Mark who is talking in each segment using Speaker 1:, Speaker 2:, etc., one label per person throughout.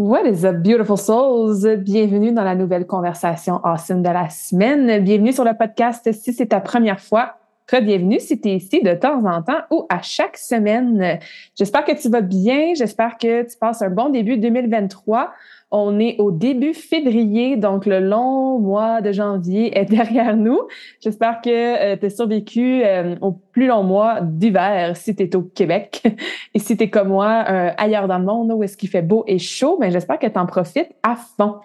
Speaker 1: What is up, beautiful souls? Bienvenue dans la nouvelle conversation awesome de la semaine. Bienvenue sur le podcast si c'est ta première fois bienvenue si tu es ici de temps en temps ou à chaque semaine. J'espère que tu vas bien. J'espère que tu passes un bon début 2023. On est au début février, donc le long mois de janvier est derrière nous. J'espère que euh, tu as survécu euh, au plus long mois d'hiver si tu es au Québec. Et si tu es comme moi euh, ailleurs dans le monde où est-ce qu'il fait beau et chaud, ben j'espère que tu en profites à fond.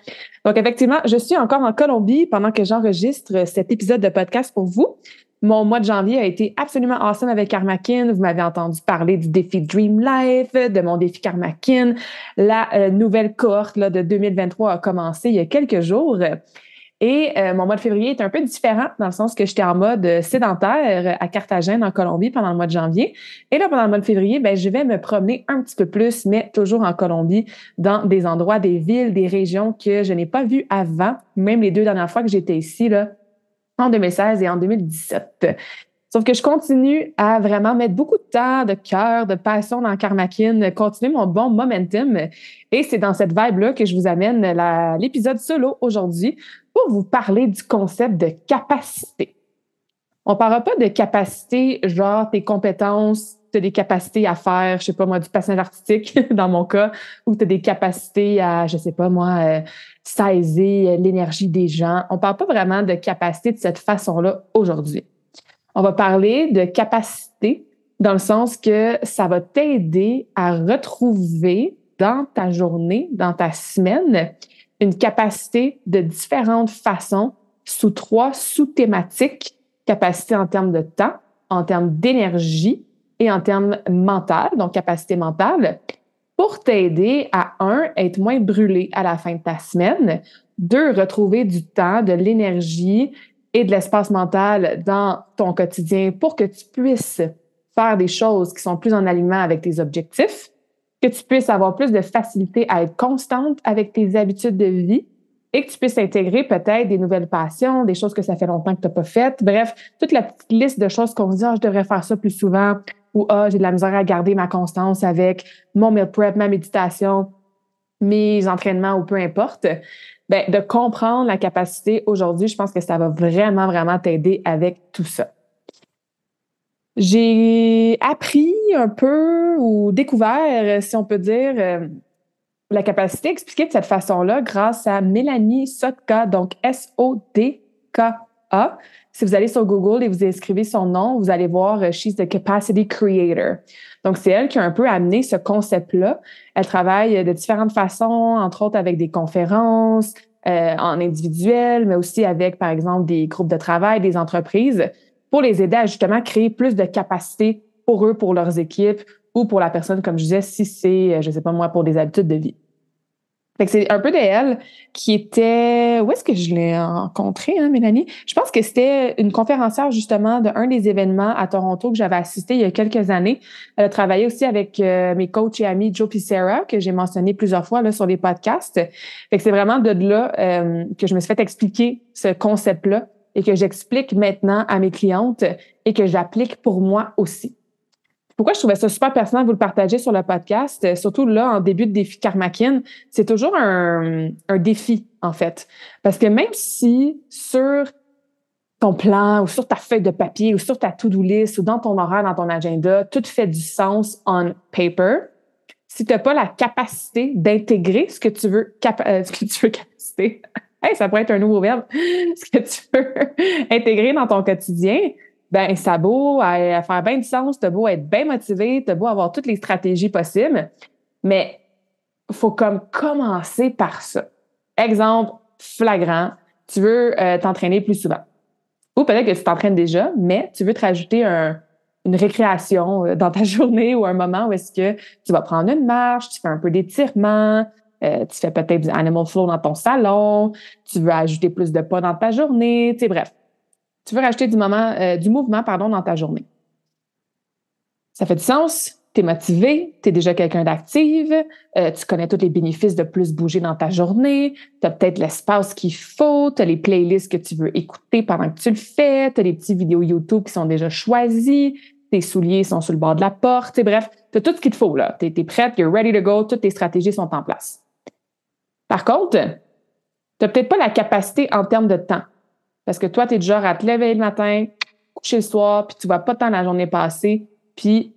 Speaker 1: Donc effectivement, je suis encore en Colombie pendant que j'enregistre cet épisode de podcast pour vous. Mon mois de janvier a été absolument awesome avec Karmakin. Vous m'avez entendu parler du défi Dream Life, de mon défi Karmakin. La euh, nouvelle cohorte là, de 2023 a commencé il y a quelques jours. Et euh, mon mois de février est un peu différent dans le sens que j'étais en mode sédentaire à Carthagène, en Colombie, pendant le mois de janvier. Et là, pendant le mois de février, ben, je vais me promener un petit peu plus, mais toujours en Colombie, dans des endroits, des villes, des régions que je n'ai pas vues avant. Même les deux dernières fois que j'étais ici, là, en 2016 et en 2017. Sauf que je continue à vraiment mettre beaucoup de temps, de cœur, de passion dans Karmakin, continuer mon bon momentum. Et c'est dans cette vibe-là que je vous amène l'épisode solo aujourd'hui pour vous parler du concept de capacité. On parlera pas de capacité, genre tes compétences, tu as des capacités à faire, je sais pas moi, du passage artistique dans mon cas, ou tu as des capacités à, je sais pas moi, euh, saisir l'énergie des gens. On parle pas vraiment de capacité de cette façon-là aujourd'hui. On va parler de capacité dans le sens que ça va t'aider à retrouver dans ta journée, dans ta semaine, une capacité de différentes façons sous trois sous-thématiques, capacité en termes de temps, en termes d'énergie et en termes mental, donc capacité mentale, pour t'aider à, un, être moins brûlé à la fin de ta semaine, deux, retrouver du temps, de l'énergie et de l'espace mental dans ton quotidien pour que tu puisses faire des choses qui sont plus en alignement avec tes objectifs, que tu puisses avoir plus de facilité à être constante avec tes habitudes de vie et que tu puisses intégrer peut-être des nouvelles passions, des choses que ça fait longtemps que tu n'as pas faites. Bref, toute la petite liste de choses qu'on se dit, ah, je devrais faire ça plus souvent, ou ah, j'ai de la misère à garder ma constance avec mon meal prep, ma méditation, mes entraînements ou peu importe. Ben, de comprendre la capacité aujourd'hui, je pense que ça va vraiment, vraiment t'aider avec tout ça. J'ai appris un peu ou découvert, si on peut dire, euh, la capacité expliquée de cette façon-là grâce à Mélanie Sotka, donc S-O-D-K-A. Si vous allez sur Google et vous inscrivez son nom, vous allez voir euh, She's the Capacity Creator. Donc, c'est elle qui a un peu amené ce concept-là. Elle travaille de différentes façons, entre autres avec des conférences, euh, en individuel, mais aussi avec, par exemple, des groupes de travail, des entreprises, pour les aider à justement créer plus de capacité pour eux, pour leurs équipes ou pour la personne, comme je disais, si c'est, euh, je sais pas moi, pour des habitudes de vie c'est un peu de elle qui était. Où est-ce que je l'ai rencontrée, hein, Mélanie? Je pense que c'était une conférencière justement d'un des événements à Toronto que j'avais assisté il y a quelques années. Elle a travaillé aussi avec euh, mes coachs et amis Joe Pissera, que j'ai mentionné plusieurs fois là, sur les podcasts. Fait que c'est vraiment de là euh, que je me suis fait expliquer ce concept-là et que j'explique maintenant à mes clientes et que j'applique pour moi aussi. Pourquoi je trouvais ça super pertinent de vous le partager sur le podcast, euh, surtout là, en début de défi Karmakin, c'est toujours un, un défi, en fait. Parce que même si sur ton plan ou sur ta feuille de papier ou sur ta to-do list ou dans ton horaire, dans ton agenda, tout fait du sens on paper. Si tu n'as pas la capacité d'intégrer ce que tu veux, euh, ce que tu veux capacité, hey, ça pourrait être un nouveau verbe, ce que tu veux intégrer dans ton quotidien, ben ça a beau à, faire bien du sens, t'as beau être bien motivé, t'as beau avoir toutes les stratégies possibles, mais faut comme commencer par ça. Exemple flagrant, tu veux euh, t'entraîner plus souvent. Ou peut-être que tu t'entraînes déjà, mais tu veux te rajouter une récréation euh, dans ta journée ou un moment où est-ce que tu vas prendre une marche, tu fais un peu d'étirement, euh, tu fais peut-être du animal flow dans ton salon, tu veux ajouter plus de pas dans ta journée, tu sais, bref. Tu veux rajouter du moment, du mouvement, pardon, dans ta journée. Ça fait du sens? tu es motivé, tu es déjà quelqu'un d'active, euh, tu connais tous les bénéfices de plus bouger dans ta journée, tu as peut-être l'espace qu'il faut, tu as les playlists que tu veux écouter pendant que tu le fais, tu as les petites vidéos YouTube qui sont déjà choisies, tes souliers sont sur le bord de la porte, bref, tu as tout ce qu'il te faut là. Tu es, prête, you're ready to go, toutes tes stratégies sont en place. Par contre, tu n'as peut-être pas la capacité en termes de temps. Parce que toi, tu es du genre à te lever le matin, coucher le soir, puis tu vois pas tant la journée passer, puis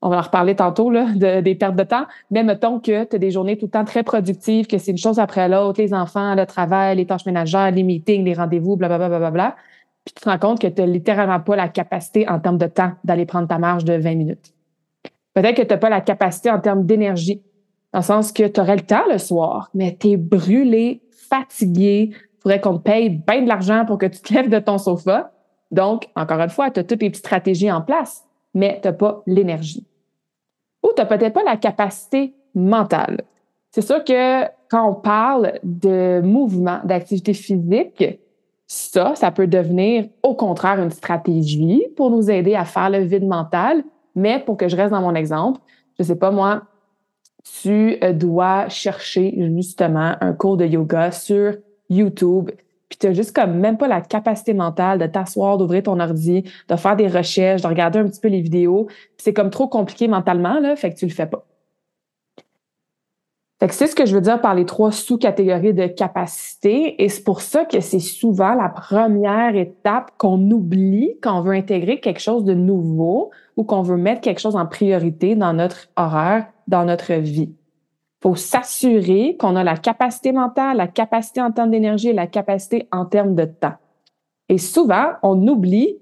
Speaker 1: on va en reparler tantôt là, des pertes de temps, mais mettons que tu as des journées tout le temps très productives, que c'est une chose après l'autre, les enfants, le travail, les tâches ménagères, les meetings, les rendez-vous, blablabla, bla, bla, bla, puis tu te rends compte que tu n'as littéralement pas la capacité en termes de temps d'aller prendre ta marge de 20 minutes. Peut-être que tu n'as pas la capacité en termes d'énergie, dans le sens que tu aurais le temps le soir, mais tu es brûlé, fatigué, faudrait qu'on te paye bien de l'argent pour que tu te lèves de ton sofa. Donc, encore une fois, tu as toutes les petites stratégies en place, mais tu n'as pas l'énergie ou tu n'as peut-être pas la capacité mentale. C'est sûr que quand on parle de mouvement, d'activité physique, ça, ça peut devenir au contraire une stratégie pour nous aider à faire le vide mental. Mais pour que je reste dans mon exemple, je sais pas moi, tu euh, dois chercher justement un cours de yoga sur YouTube puis tu n'as juste comme même pas la capacité mentale de t'asseoir, d'ouvrir ton ordi, de faire des recherches, de regarder un petit peu les vidéos. C'est comme trop compliqué mentalement, là, fait que tu le fais pas. Fait que c'est ce que je veux dire par les trois sous-catégories de capacité. Et c'est pour ça que c'est souvent la première étape qu'on oublie quand on veut intégrer quelque chose de nouveau ou qu'on veut mettre quelque chose en priorité dans notre horaire, dans notre vie faut s'assurer qu'on a la capacité mentale, la capacité en termes d'énergie la capacité en termes de temps. Et souvent, on oublie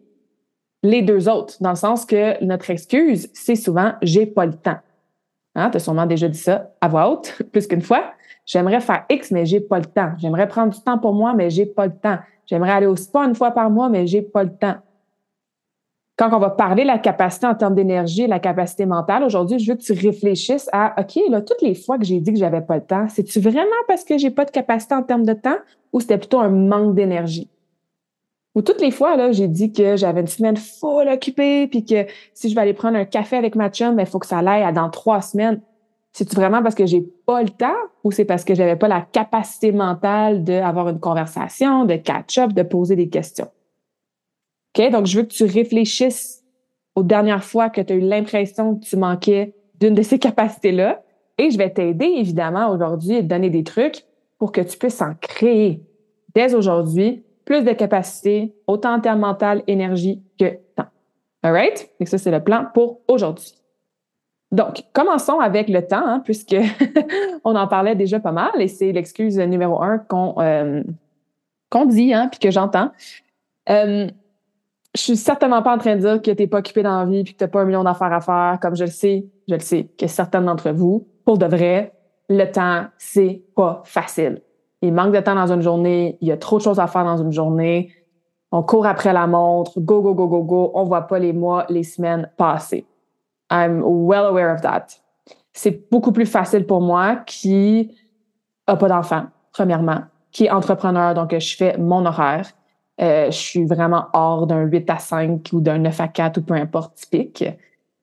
Speaker 1: les deux autres, dans le sens que notre excuse, c'est souvent j'ai pas le temps. Hein, tu as sûrement déjà dit ça à voix haute plus qu'une fois. J'aimerais faire X, mais j'ai pas le temps. J'aimerais prendre du temps pour moi, mais j'ai pas le temps. J'aimerais aller au spa une fois par mois, mais j'ai pas le temps quand on va parler de la capacité en termes d'énergie la capacité mentale, aujourd'hui, je veux que tu réfléchisses à, OK, là, toutes les fois que j'ai dit que j'avais pas le temps, c'est-tu vraiment parce que j'ai pas de capacité en termes de temps ou c'était plutôt un manque d'énergie? Ou toutes les fois, là, j'ai dit que j'avais une semaine full occupée, puis que si je vais aller prendre un café avec ma chum, il faut que ça aille dans trois semaines. C'est-tu vraiment parce que j'ai pas le temps ou c'est parce que j'avais pas la capacité mentale d'avoir une conversation, de catch-up, de poser des questions? OK? Donc, je veux que tu réfléchisses aux dernières fois que tu as eu l'impression que tu manquais d'une de ces capacités-là. Et je vais t'aider, évidemment, aujourd'hui et te donner des trucs pour que tu puisses en créer dès aujourd'hui plus de capacités, autant en termes mental, énergie que temps. All right? Ça, c'est le plan pour aujourd'hui. Donc, commençons avec le temps, hein, puisque on en parlait déjà pas mal et c'est l'excuse numéro un qu'on euh, dit, hein, puis que j'entends. Euh, je suis certainement pas en train de dire que tu n'es pas occupé dans la vie puis que tu n'as pas un million d'affaires à faire, comme je le sais, je le sais, que certains d'entre vous, pour de vrai, le temps, c'est pas facile. Il manque de temps dans une journée, il y a trop de choses à faire dans une journée. On court après la montre, go, go, go, go, go. On voit pas les mois, les semaines passer. I'm well aware of that. C'est beaucoup plus facile pour moi qui a pas d'enfant, premièrement, qui est entrepreneur, donc je fais mon horaire, je suis vraiment hors d'un 8 à 5 ou d'un 9 à 4 ou peu importe typique.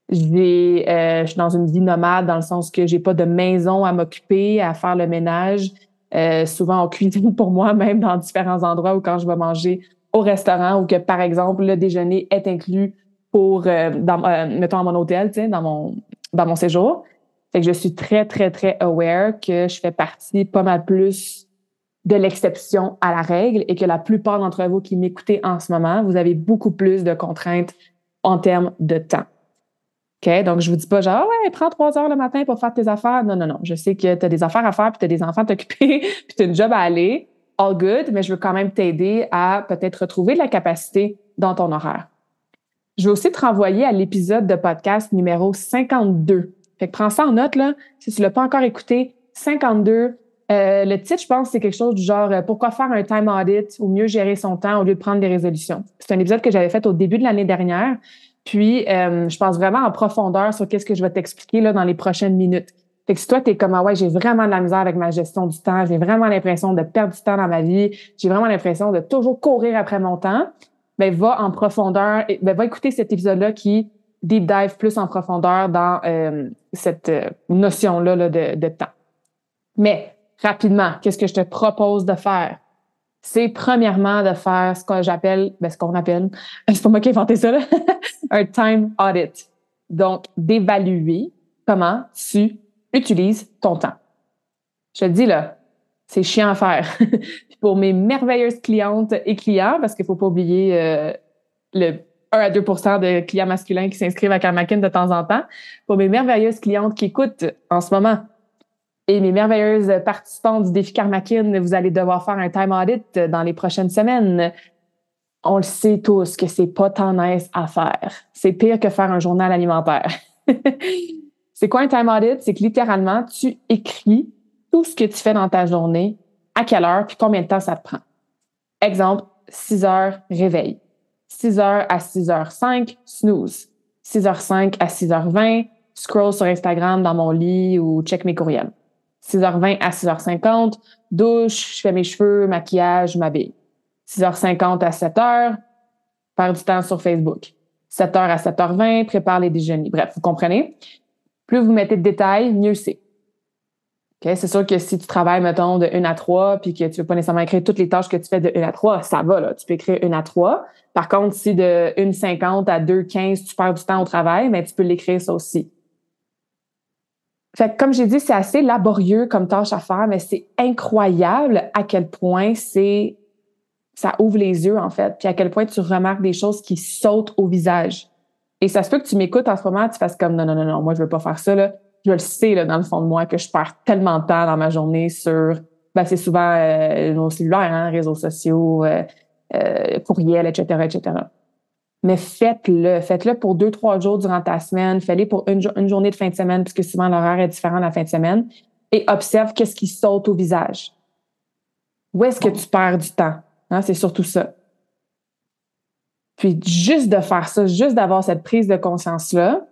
Speaker 1: J'ai, euh, je suis dans une vie nomade dans le sens que j'ai pas de maison à m'occuper, à faire le ménage. Euh, souvent, on cuisine pour moi, même dans différents endroits ou quand je vais manger au restaurant ou que, par exemple, le déjeuner est inclus pour, dans, mettons, à mon hôtel, tu dans mon, dans mon séjour. Fait que je suis très, très, très aware que je fais partie pas mal plus de l'exception à la règle et que la plupart d'entre vous qui m'écoutez en ce moment, vous avez beaucoup plus de contraintes en termes de temps. OK? Donc, je vous dis pas genre, ah ouais, prends trois heures le matin pour faire tes affaires. Non, non, non. Je sais que tu as des affaires à faire, puis tu as des enfants à t'occuper, puis tu as une job à aller. All good, mais je veux quand même t'aider à peut-être retrouver de la capacité dans ton horaire. Je vais aussi te renvoyer à l'épisode de podcast numéro 52. Fait que prends ça en note, là. Si tu l'as pas encore écouté, 52. Euh, le titre, je pense, c'est quelque chose du genre euh, Pourquoi faire un time audit ou mieux gérer son temps au lieu de prendre des résolutions? C'est un épisode que j'avais fait au début de l'année dernière. Puis, euh, je pense vraiment en profondeur sur qu'est-ce que je vais t'expliquer là dans les prochaines minutes. Fait que si toi, tu es comme, ah ouais, j'ai vraiment de la misère avec ma gestion du temps, j'ai vraiment l'impression de perdre du temps dans ma vie, j'ai vraiment l'impression de toujours courir après mon temps, ben va en profondeur, ben va écouter cet épisode-là qui deep dive plus en profondeur dans euh, cette euh, notion-là là, de, de temps. Mais rapidement, qu'est-ce que je te propose de faire? C'est premièrement de faire ce que j'appelle, ben, ce qu'on appelle, c'est pas moi qui ai inventé ça, un time audit. Donc, d'évaluer comment tu utilises ton temps. Je te dis là, c'est chiant à faire. pour mes merveilleuses clientes et clients, parce qu'il faut pas oublier euh, le 1 à 2% de clients masculins qui s'inscrivent à Karmakin de temps en temps, pour mes merveilleuses clientes qui écoutent en ce moment et mes merveilleuses participantes du défi Karmakin, vous allez devoir faire un time audit dans les prochaines semaines. On le sait tous que c'est pas tant nice à faire. C'est pire que faire un journal alimentaire. c'est quoi un time audit? C'est que littéralement, tu écris tout ce que tu fais dans ta journée, à quelle heure, puis combien de temps ça te prend. Exemple, 6 heures réveil. 6 heures à 6 h 5, snooze. 6 h 5 à 6 h 20, scroll sur Instagram dans mon lit ou check mes courriels. 6h20 à 6h50, douche, je fais mes cheveux, maquillage, m'habille. 6h50 à 7h, faire du temps sur Facebook. 7h à 7h20, prépare les déjeuners. Bref, vous comprenez? Plus vous mettez de détails, mieux c'est. Okay? C'est sûr que si tu travailles, mettons, de 1 à 3, puis que tu veux pas nécessairement écrire toutes les tâches que tu fais de 1 à 3, ça va, là. Tu peux écrire 1 à 3. Par contre, si de 1,50 à 2,15, tu perds du temps au travail, mais tu peux l'écrire ça aussi. Fait comme j'ai dit, c'est assez laborieux comme tâche à faire, mais c'est incroyable à quel point c'est ça ouvre les yeux en fait, puis à quel point tu remarques des choses qui sautent au visage. Et ça se peut que tu m'écoutes en ce moment, tu fasses comme non non non non, moi je veux pas faire ça là. Je le sais là dans le fond de moi que je perds tellement de temps dans ma journée sur ben c'est souvent euh, nos cellulaires, hein, réseaux sociaux, euh, euh, courriels, etc., etc. Mais faites-le. Faites-le pour deux, trois jours durant ta semaine. Faites-le pour une, journée de fin de semaine, puisque souvent l'horaire est différent la fin de semaine. Et observe qu'est-ce qui saute au visage. Où est-ce que tu perds du temps? Hein, c'est surtout ça. Puis juste de faire ça, juste d'avoir cette prise de conscience-là,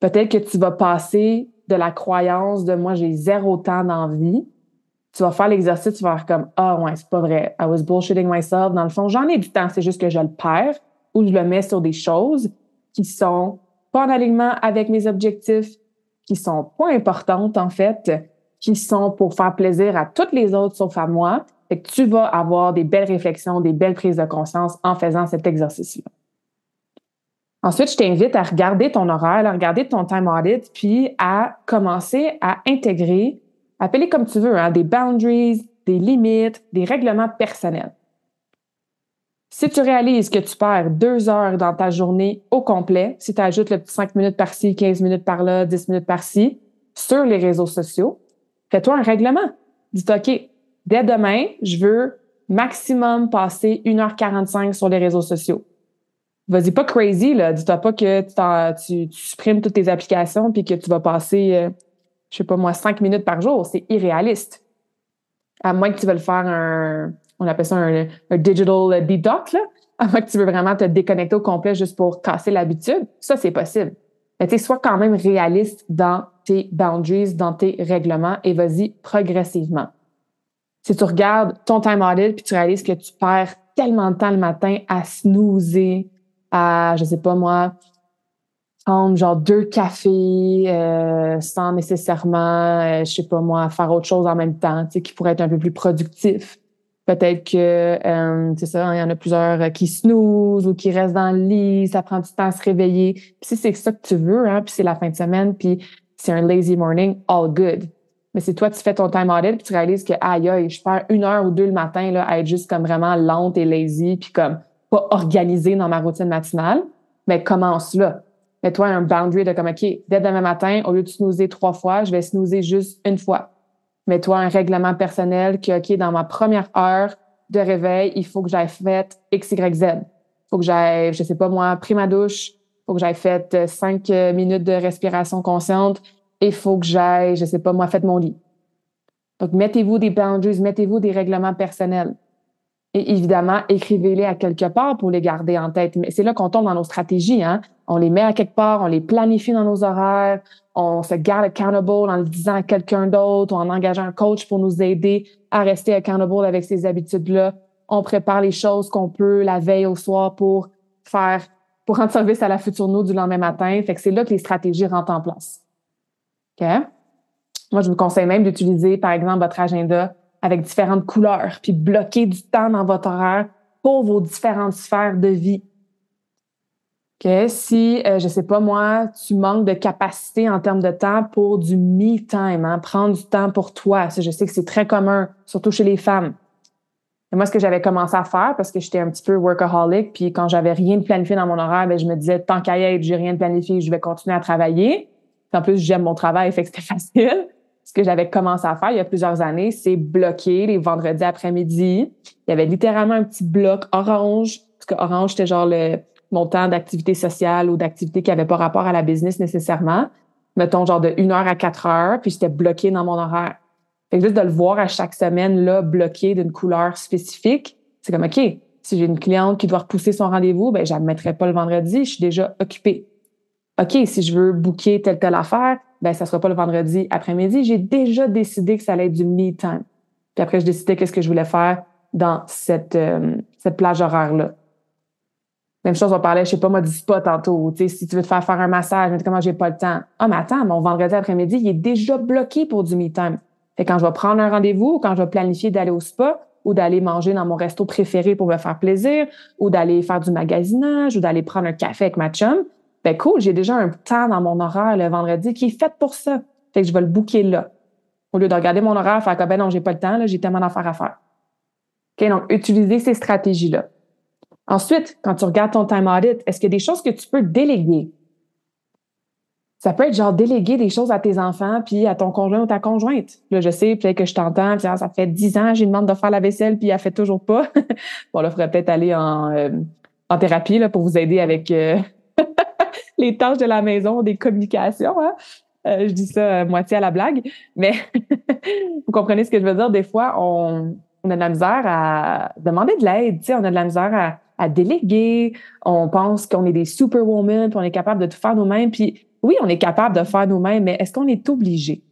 Speaker 1: peut-être que tu vas passer de la croyance de moi, j'ai zéro temps d'envie. Tu vas faire l'exercice, tu vas faire comme Ah ouais, c'est pas vrai. I was bullshitting myself. Dans le fond, j'en ai du temps, c'est juste que je le perds je le mets sur des choses qui sont pas en alignement avec mes objectifs, qui sont pas importantes en fait, qui sont pour faire plaisir à toutes les autres sauf à moi. que tu vas avoir des belles réflexions, des belles prises de conscience en faisant cet exercice-là. Ensuite, je t'invite à regarder ton horaire, à regarder ton time audit, puis à commencer à intégrer, appeler comme tu veux, hein, des boundaries, des limites, des règlements personnels. Si tu réalises que tu perds deux heures dans ta journée au complet, si tu ajoutes le petit cinq minutes par-ci, 15 minutes par-là, 10 minutes par-ci, sur les réseaux sociaux, fais-toi un règlement. Dis-toi, OK, dès demain, je veux maximum passer 1h45 sur les réseaux sociaux. Vas-y, pas crazy, là. Dis-toi pas que tu, supprimes toutes tes applications puis que tu vas passer, euh, je sais pas moi, cinq minutes par jour. C'est irréaliste. À moins que tu veuilles faire un, on appelle ça un, digital detox, là, avant que tu veux vraiment te déconnecter au complet juste pour casser l'habitude, ça, c'est possible. Mais tu sois quand même réaliste dans tes boundaries, dans tes règlements et vas-y progressivement. Si tu regardes ton time audit puis tu réalises que tu perds tellement de temps le matin à snoozer, à, je sais pas moi, prendre genre deux cafés euh, sans nécessairement, euh, je sais pas moi, faire autre chose en même temps, tu sais, qui pourrait être un peu plus productif. Peut-être que, euh, c'est ça, il y en a plusieurs euh, qui snooze ou qui restent dans le lit, ça prend du temps à se réveiller. Puis si c'est ça que tu veux, hein, puis c'est la fin de semaine, puis c'est un lazy morning, all good. Mais si toi, tu fais ton time audit, puis tu réalises que, aïe, aïe, je perds une heure ou deux le matin là, à être juste comme vraiment lente et lazy, puis comme pas organisée dans ma routine matinale, mais commence là. Mets-toi un boundary de comme, OK, dès demain matin, au lieu de snoozer trois fois, je vais snoozer juste une fois mets-toi un règlement personnel que, OK, dans ma première heure de réveil, il faut que j'aille fait X, Y, Z. Il faut que j'aille, je sais pas moi, pris ma douche. Il faut que j'aille fait euh, cinq euh, minutes de respiration consciente. Et il faut que j'aille, je sais pas moi, fait mon lit. Donc, mettez-vous des boundaries, mettez-vous des règlements personnels. Et évidemment, écrivez-les à quelque part pour les garder en tête. Mais c'est là qu'on tombe dans nos stratégies. Hein? On les met à quelque part, on les planifie dans nos horaires, on se garde accountable en le disant à quelqu'un d'autre ou en engageant un coach pour nous aider à rester accountable avec ces habitudes-là. On prépare les choses qu'on peut la veille au soir pour faire, pour rendre service à la future nous du lendemain matin. Fait que c'est là que les stratégies rentrent en place. OK? Moi, je vous conseille même d'utiliser, par exemple, votre agenda avec différentes couleurs, puis bloquer du temps dans votre horaire pour vos différentes sphères de vie. Que si, euh, je sais pas moi, tu manques de capacité en termes de temps pour du me time, hein, prendre du temps pour toi. je sais que c'est très commun, surtout chez les femmes. Et moi, ce que j'avais commencé à faire, parce que j'étais un petit peu workaholic, puis quand j'avais rien de planifié dans mon horaire, ben, je me disais, tant qu'à y être, j'ai rien de planifié, je vais continuer à travailler. en plus, j'aime mon travail, fait que c'était facile ce que j'avais commencé à faire il y a plusieurs années, c'est bloquer les vendredis après-midi. Il y avait littéralement un petit bloc orange, parce que orange, c'était genre le montant d'activité sociale ou d'activité qui n'avait pas rapport à la business nécessairement. Mettons genre de 1 heure à 4 heures, puis j'étais bloqué dans mon horaire. Fait que juste de le voir à chaque semaine, là, bloqué d'une couleur spécifique, c'est comme, OK, si j'ai une cliente qui doit repousser son rendez-vous, ben, je ne mettrai pas le vendredi, je suis déjà occupée. OK, si je veux booker telle, telle affaire, ben ça sera pas le vendredi après-midi. J'ai déjà décidé que ça allait être du me time. Puis après, je décidais qu'est-ce que je voulais faire dans cette, euh, cette plage horaire-là. Même chose, on parlait, je sais pas, moi, du spa tantôt. Tu sais, si tu veux te faire faire un massage, mais comment j'ai pas le temps. Ah, mais attends, mon vendredi après-midi, il est déjà bloqué pour du me time. Fait quand je vais prendre un rendez-vous ou quand je vais planifier d'aller au spa ou d'aller manger dans mon resto préféré pour me faire plaisir ou d'aller faire du magasinage ou d'aller prendre un café avec ma chum, ben cool, j'ai déjà un temps dans mon horaire le vendredi qui est fait pour ça. Fait que je vais le booker là. Au lieu de regarder mon horaire, faire comme ben non, j'ai pas le temps, là, j'ai tellement d'affaires à faire. OK, donc utiliser ces stratégies-là. Ensuite, quand tu regardes ton time audit, est-ce qu'il y a des choses que tu peux déléguer? Ça peut être genre déléguer des choses à tes enfants puis à ton conjoint ou ta conjointe. Là, je sais, peut-être que je t'entends, ah, ça fait dix ans, j'ai demande de faire la vaisselle puis elle fait toujours pas. bon, là, il faudrait peut-être aller en, euh, en thérapie là, pour vous aider avec euh, les tâches de la maison, des communications. Hein? Euh, je dis ça moitié à la blague, mais vous comprenez ce que je veux dire. Des fois, on, a de la misère à demander de l'aide. On a de la misère à, déléguer. On pense qu'on est des superwomen, puis on est capable de tout faire nous-mêmes. Puis oui, on est capable de faire nous-mêmes, mais est-ce qu'on est obligé?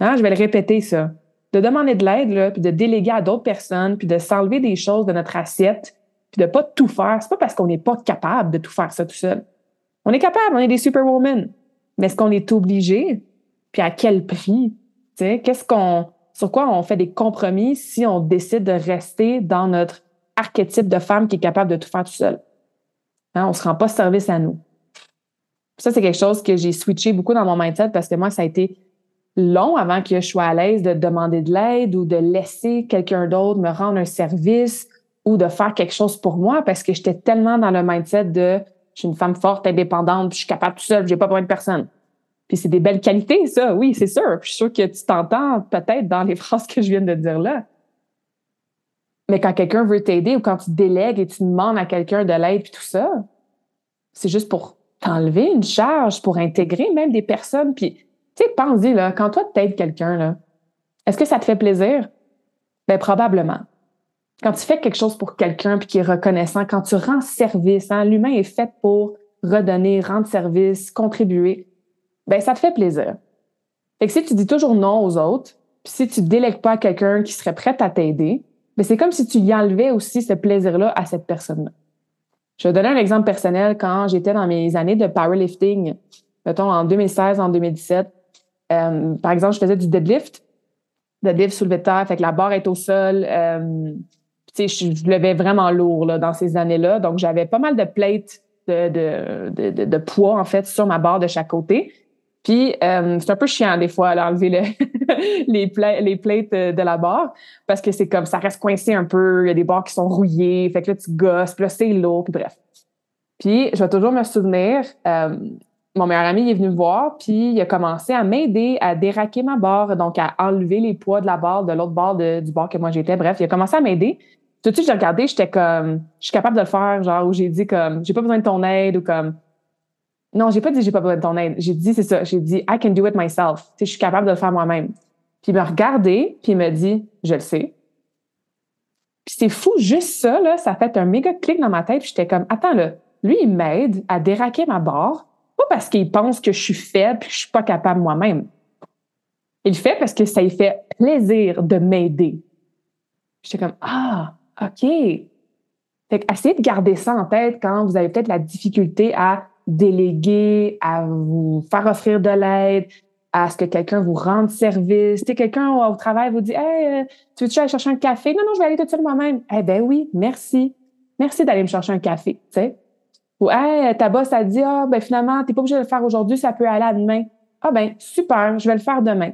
Speaker 1: Hein? Je vais le répéter, ça. De demander de l'aide, puis de déléguer à d'autres personnes, puis de s'enlever des choses de notre assiette, puis de pas tout faire. C'est pas parce qu'on n'est pas capable de tout faire ça tout seul. On est capable, on est des superwomen. Mais est-ce qu'on est obligé? Puis à quel prix? Qu'est-ce qu'on, sur quoi on fait des compromis si on décide de rester dans notre archétype de femme qui est capable de tout faire tout seul? Hein, on ne se rend pas service à nous. Ça, c'est quelque chose que j'ai switché beaucoup dans mon mindset parce que moi, ça a été long avant que je sois à l'aise de demander de l'aide ou de laisser quelqu'un d'autre me rendre un service ou de faire quelque chose pour moi parce que j'étais tellement dans le mindset de je suis une femme forte, indépendante, je suis capable tout seul, j'ai pas besoin de personne. Puis c'est des belles qualités, ça, oui, c'est sûr. je suis sûre que tu t'entends peut-être dans les phrases que je viens de dire là. Mais quand quelqu'un veut t'aider ou quand tu délègues et tu demandes à quelqu'un de l'aide puis tout ça, c'est juste pour t'enlever une charge, pour intégrer même des personnes. Puis, tu sais, pense-y, là, quand toi, tu aides quelqu'un, là, est-ce que ça te fait plaisir? Ben, probablement quand tu fais quelque chose pour quelqu'un puis qui est reconnaissant, quand tu rends service, hein, l'humain est fait pour redonner, rendre service, contribuer, ben ça te fait plaisir. Fait que si tu dis toujours non aux autres, puis si tu délègues pas à quelqu'un qui serait prêt à t'aider, ben c'est comme si tu y enlevais aussi ce plaisir-là à cette personne-là. Je vais donner un exemple personnel quand j'étais dans mes années de powerlifting, mettons en 2016, en 2017. Euh, par exemple, je faisais du deadlift, deadlift soulevé de terre, fait que la barre est au sol. Euh, je, je levais vraiment lourd là, dans ces années-là. Donc, j'avais pas mal de plates de, de, de, de, poids, en fait, sur ma barre de chaque côté. Puis, euh, c'est un peu chiant, des fois, d'enlever les, pla les plates de la barre parce que c'est comme ça reste coincé un peu. Il y a des barres qui sont rouillées. Fait que là, tu gosses. Puis là, c'est lourd. Puis bref. Puis, je vais toujours me souvenir, euh, mon meilleur ami est venu me voir, puis il a commencé à m'aider à déraquer ma barre, donc à enlever les poids de la barre, de l'autre barre du bord que moi j'étais. Bref, il a commencé à m'aider tout de suite, j'ai regardé, j'étais comme, je suis capable de le faire, genre, où j'ai dit comme, j'ai pas besoin de ton aide ou comme, non, j'ai pas dit j'ai pas besoin de ton aide. J'ai dit, c'est ça, j'ai dit, I can do it myself. Tu sais, je suis capable de le faire moi-même. Puis il m'a regardé, puis il m'a dit Je le sais. Puis c'est fou, juste ça, là, ça a fait un méga clic dans ma tête. Puis j'étais comme Attends, là, lui, il m'aide à déraquer ma barre, pas parce qu'il pense que je suis faible puis que je suis pas capable moi-même. Il le fait parce que ça lui fait plaisir de m'aider. J'étais comme Ah, OK. Fait que essayez de garder ça en tête quand vous avez peut-être la difficulté à déléguer, à vous faire offrir de l'aide, à ce que quelqu'un vous rende service. Tu quelqu'un au travail vous dit Hey, euh, tu veux-tu aller chercher un café? Non, non, je vais aller tout seul moi-même. Eh ben oui, merci. Merci d'aller me chercher un café. Tu sais. Ou Hey, ta boss a dit Ah, ben finalement, tu n'es pas obligé de le faire aujourd'hui, ça peut aller à demain. Ah ben, super, je vais le faire demain.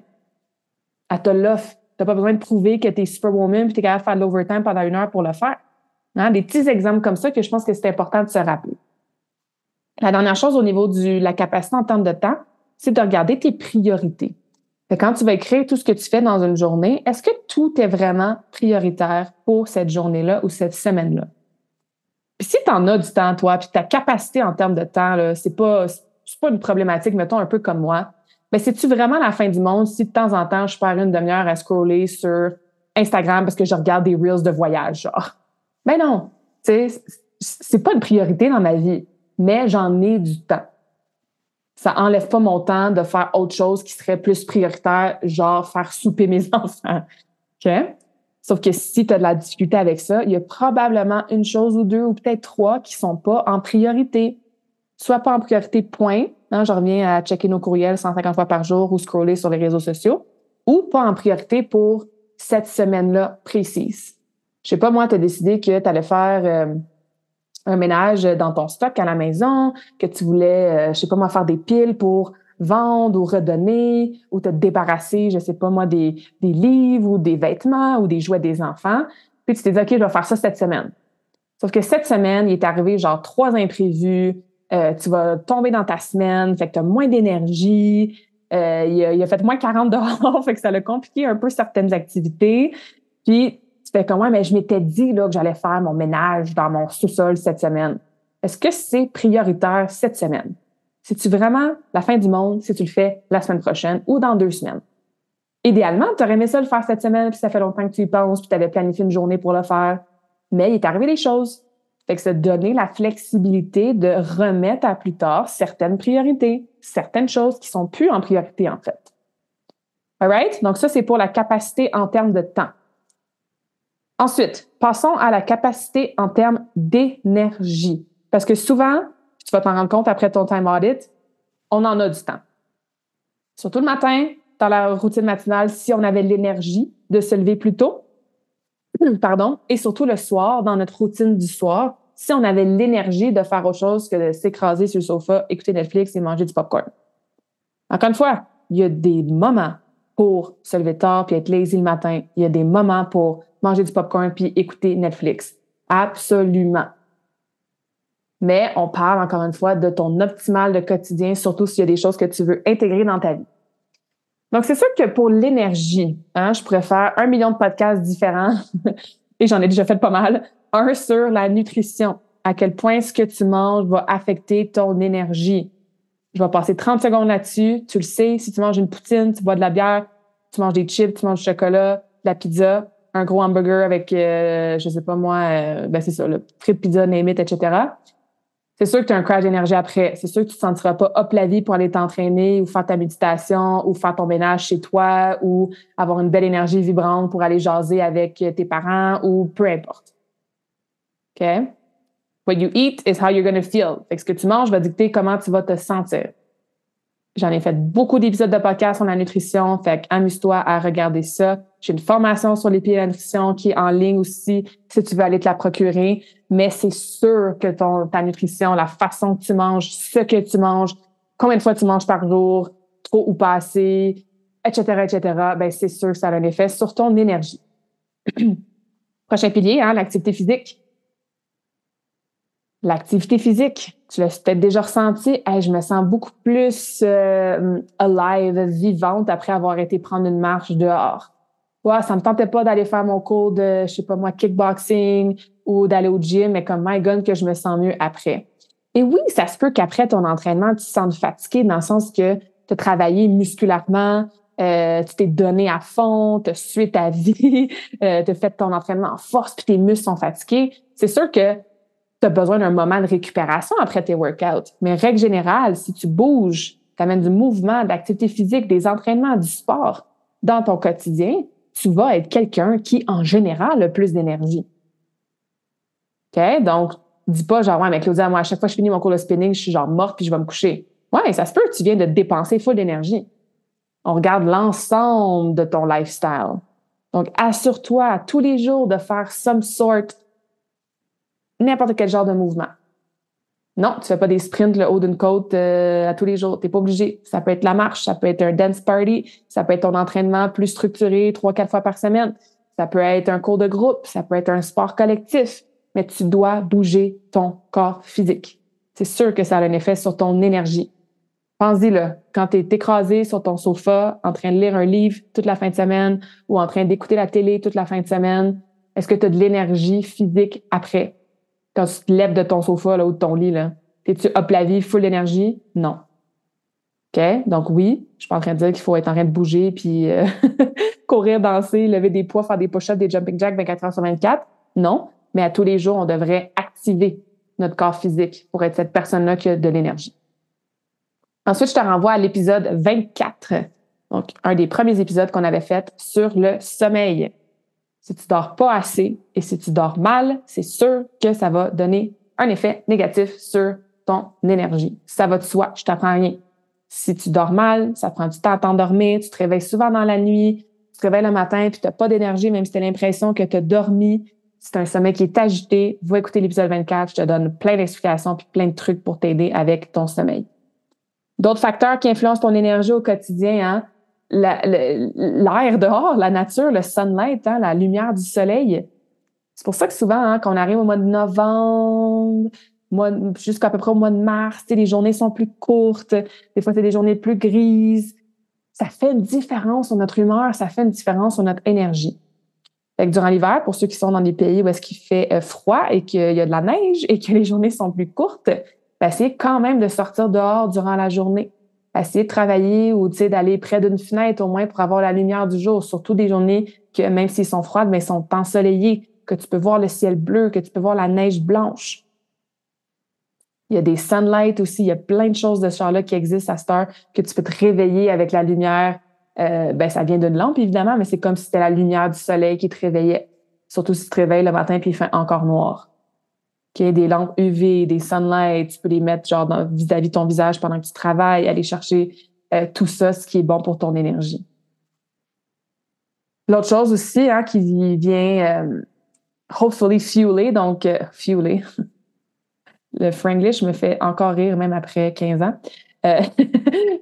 Speaker 1: Elle te l'offre. Tu n'as pas besoin de prouver que tu es superwoman et tu es capable de faire de l'overtime pendant une heure pour le faire. Hein? Des petits exemples comme ça que je pense que c'est important de se rappeler. La dernière chose au niveau de la capacité en termes de temps, c'est de regarder tes priorités. quand tu vas écrire tout ce que tu fais dans une journée, est-ce que tout est vraiment prioritaire pour cette journée-là ou cette semaine-là? Puis si tu en as du temps, toi, puis ta capacité en termes de temps, ce n'est pas, pas une problématique, mettons, un peu comme moi. Mais c'est-tu vraiment la fin du monde si de temps en temps, je perds une demi-heure à scroller sur Instagram parce que je regarde des reels de voyage, genre? Ben non, tu c'est pas une priorité dans ma vie, mais j'en ai du temps ça enlève pas mon temps de faire autre chose qui serait plus prioritaire, genre faire souper mes enfants. OK? Sauf que si tu as de la difficulté avec ça, il y a probablement une chose ou deux ou peut-être trois qui sont pas en priorité. Soit pas en priorité, point. Hein, je reviens à checker nos courriels 150 fois par jour ou scroller sur les réseaux sociaux. Ou pas en priorité pour cette semaine-là précise. Je sais pas, moi, tu as décidé que tu allais faire euh, un ménage dans ton stock à la maison, que tu voulais, euh, je sais pas moi, faire des piles pour vendre ou redonner ou te débarrasser, je sais pas moi, des, des livres ou des vêtements ou des jouets des enfants. Puis tu t'es dit, OK, je vais faire ça cette semaine. Sauf que cette semaine, il est arrivé genre trois imprévus, euh, tu vas tomber dans ta semaine, fait que tu as moins d'énergie, euh, il, a, il, a, fait moins 40 dehors, fait que ça a compliqué un peu certaines activités. Puis fais comme, mais je m'étais dit là, que j'allais faire mon ménage dans mon sous-sol cette semaine. Est-ce que c'est prioritaire cette semaine? C'est-tu vraiment la fin du monde si tu le fais la semaine prochaine ou dans deux semaines? Idéalement, tu aurais aimé ça le faire cette semaine, puis ça fait longtemps que tu y penses, puis tu avais planifié une journée pour le faire. Mais il est arrivé des choses. Fait que se donner la flexibilité de remettre à plus tard certaines priorités, certaines choses qui sont plus en priorité, en fait. All right? Donc, ça, c'est pour la capacité en termes de temps. Ensuite, passons à la capacité en termes d'énergie. Parce que souvent, tu vas t'en rendre compte après ton time audit, on en a du temps. Surtout le matin, dans la routine matinale, si on avait l'énergie de se lever plus tôt, pardon, et surtout le soir, dans notre routine du soir, si on avait l'énergie de faire autre chose que de s'écraser sur le sofa, écouter Netflix et manger du popcorn. Encore une fois, il y a des moments pour se lever tard puis être lazy le matin. Il y a des moments pour manger du popcorn puis écouter Netflix. Absolument. Mais on parle encore une fois de ton optimal de quotidien, surtout s'il y a des choses que tu veux intégrer dans ta vie. Donc, c'est sûr que pour l'énergie, hein, je pourrais faire un million de podcasts différents et j'en ai déjà fait pas mal. Un sur la nutrition. À quel point ce que tu manges va affecter ton énergie. Je vais passer 30 secondes là-dessus. Tu le sais, si tu manges une poutine, tu bois de la bière, tu manges des chips, tu manges du chocolat, de la pizza, un gros hamburger avec, euh, je sais pas moi, euh, ben c'est ça, le trip pizza, name it, etc. C'est sûr que tu as un crash d'énergie après. C'est sûr que tu te sentiras pas hop la vie pour aller t'entraîner ou faire ta méditation ou faire ton ménage chez toi ou avoir une belle énergie vibrante pour aller jaser avec tes parents ou peu importe. OK? What you eat is how you're going to feel. Fait que ce que tu manges va dicter comment tu vas te sentir. J'en ai fait beaucoup d'épisodes de podcast sur la nutrition, fait amuse-toi à regarder ça. J'ai une formation sur les pieds de la nutrition qui est en ligne aussi si tu veux aller te la procurer. Mais c'est sûr que ton, ta nutrition, la façon que tu manges, ce que tu manges, combien de fois tu manges par jour, trop ou pas assez, etc., etc., ben c'est sûr que ça a un effet sur ton énergie. Prochain pilier, hein, l'activité physique. L'activité physique, tu l'as peut-être déjà ressenti, je me sens beaucoup plus euh, alive, vivante après avoir été prendre une marche dehors. Ouais, ça me tentait pas d'aller faire mon cours de, je sais pas moi, kickboxing ou d'aller au gym, mais comme my God que je me sens mieux après. Et oui, ça se peut qu'après ton entraînement, tu te sentes fatigué dans le sens que tu as travaillé musculairement, euh, tu t'es donné à fond, tu as sué ta vie, euh, tu as fait ton entraînement en force, puis tes muscles sont fatigués, c'est sûr que tu as besoin d'un moment de récupération après tes workouts. Mais règle générale, si tu bouges, tu amènes du mouvement, de l'activité physique, des entraînements, du sport dans ton quotidien, tu vas être quelqu'un qui, en général, a plus d'énergie. OK? Donc, dis pas genre, ouais, mais Claudia, moi, à chaque fois que je finis mon cours de spinning, je suis genre morte puis je vais me coucher. Ouais, ça se peut, tu viens de dépenser full d'énergie. On regarde l'ensemble de ton lifestyle. Donc, assure-toi tous les jours de faire some sort, n'importe quel genre de mouvement. Non, tu fais pas des sprints le haut d'une côte euh, à tous les jours. Tu n'es pas obligé. Ça peut être la marche, ça peut être un dance party, ça peut être ton entraînement plus structuré trois, quatre fois par semaine. Ça peut être un cours de groupe, ça peut être un sport collectif, mais tu dois bouger ton corps physique. C'est sûr que ça a un effet sur ton énergie. Pense-y là, quand tu es écrasé sur ton sofa en train de lire un livre toute la fin de semaine ou en train d'écouter la télé toute la fin de semaine, est-ce que tu as de l'énergie physique après? Quand tu te lèves de ton sofa là, ou de ton lit, là, es-tu hop la vie, full d'énergie? Non. OK? Donc oui, je suis pas en train de dire qu'il faut être en train de bouger puis euh, courir, danser, lever des poids, faire des push-ups, des jumping jacks 24 heures sur 24. Non. Mais à tous les jours, on devrait activer notre corps physique pour être cette personne-là qui a de l'énergie. Ensuite, je te renvoie à l'épisode 24, donc un des premiers épisodes qu'on avait fait sur le sommeil. Si tu dors pas assez et si tu dors mal, c'est sûr que ça va donner un effet négatif sur ton énergie. Ça va de soi, je t'apprends rien. Si tu dors mal, ça prend du temps à t'endormir, tu te réveilles souvent dans la nuit, tu te réveilles le matin puis tu n'as pas d'énergie, même si tu as l'impression que tu as dormi. C'est un sommeil qui est agité. Va écouter l'épisode 24, je te donne plein d'explications puis plein de trucs pour t'aider avec ton sommeil. D'autres facteurs qui influencent ton énergie au quotidien, hein? L'air dehors, la nature, le sunlight, hein, la lumière du soleil. C'est pour ça que souvent, hein, quand on arrive au mois de novembre, jusqu'à peu près au mois de mars, les journées sont plus courtes, des fois c'est des journées plus grises. Ça fait une différence sur notre humeur, ça fait une différence sur notre énergie. Fait durant l'hiver, pour ceux qui sont dans des pays où est-ce qu'il fait euh, froid et qu'il y a de la neige et que les journées sont plus courtes, ben, essayez quand même de sortir dehors durant la journée. Essayez de travailler ou d'aller près d'une fenêtre au moins pour avoir la lumière du jour, surtout des journées que même s'ils sont froides, mais sont ensoleillées, que tu peux voir le ciel bleu, que tu peux voir la neige blanche. Il y a des sunlight aussi, il y a plein de choses de ce genre-là qui existent à cette heure, que tu peux te réveiller avec la lumière. Euh, ben, ça vient d'une lampe, évidemment, mais c'est comme si c'était la lumière du soleil qui te réveillait. Surtout si tu te réveilles le matin puis il fait encore noir qu'il des lampes UV, des sunlight, tu peux les mettre genre vis-à-vis de ton visage pendant que tu travailles, aller chercher euh, tout ça, ce qui est bon pour ton énergie. L'autre chose aussi hein, qui vient euh, hopefully fueler, donc euh, fueler. Le franglish me fait encore rire même après 15 ans.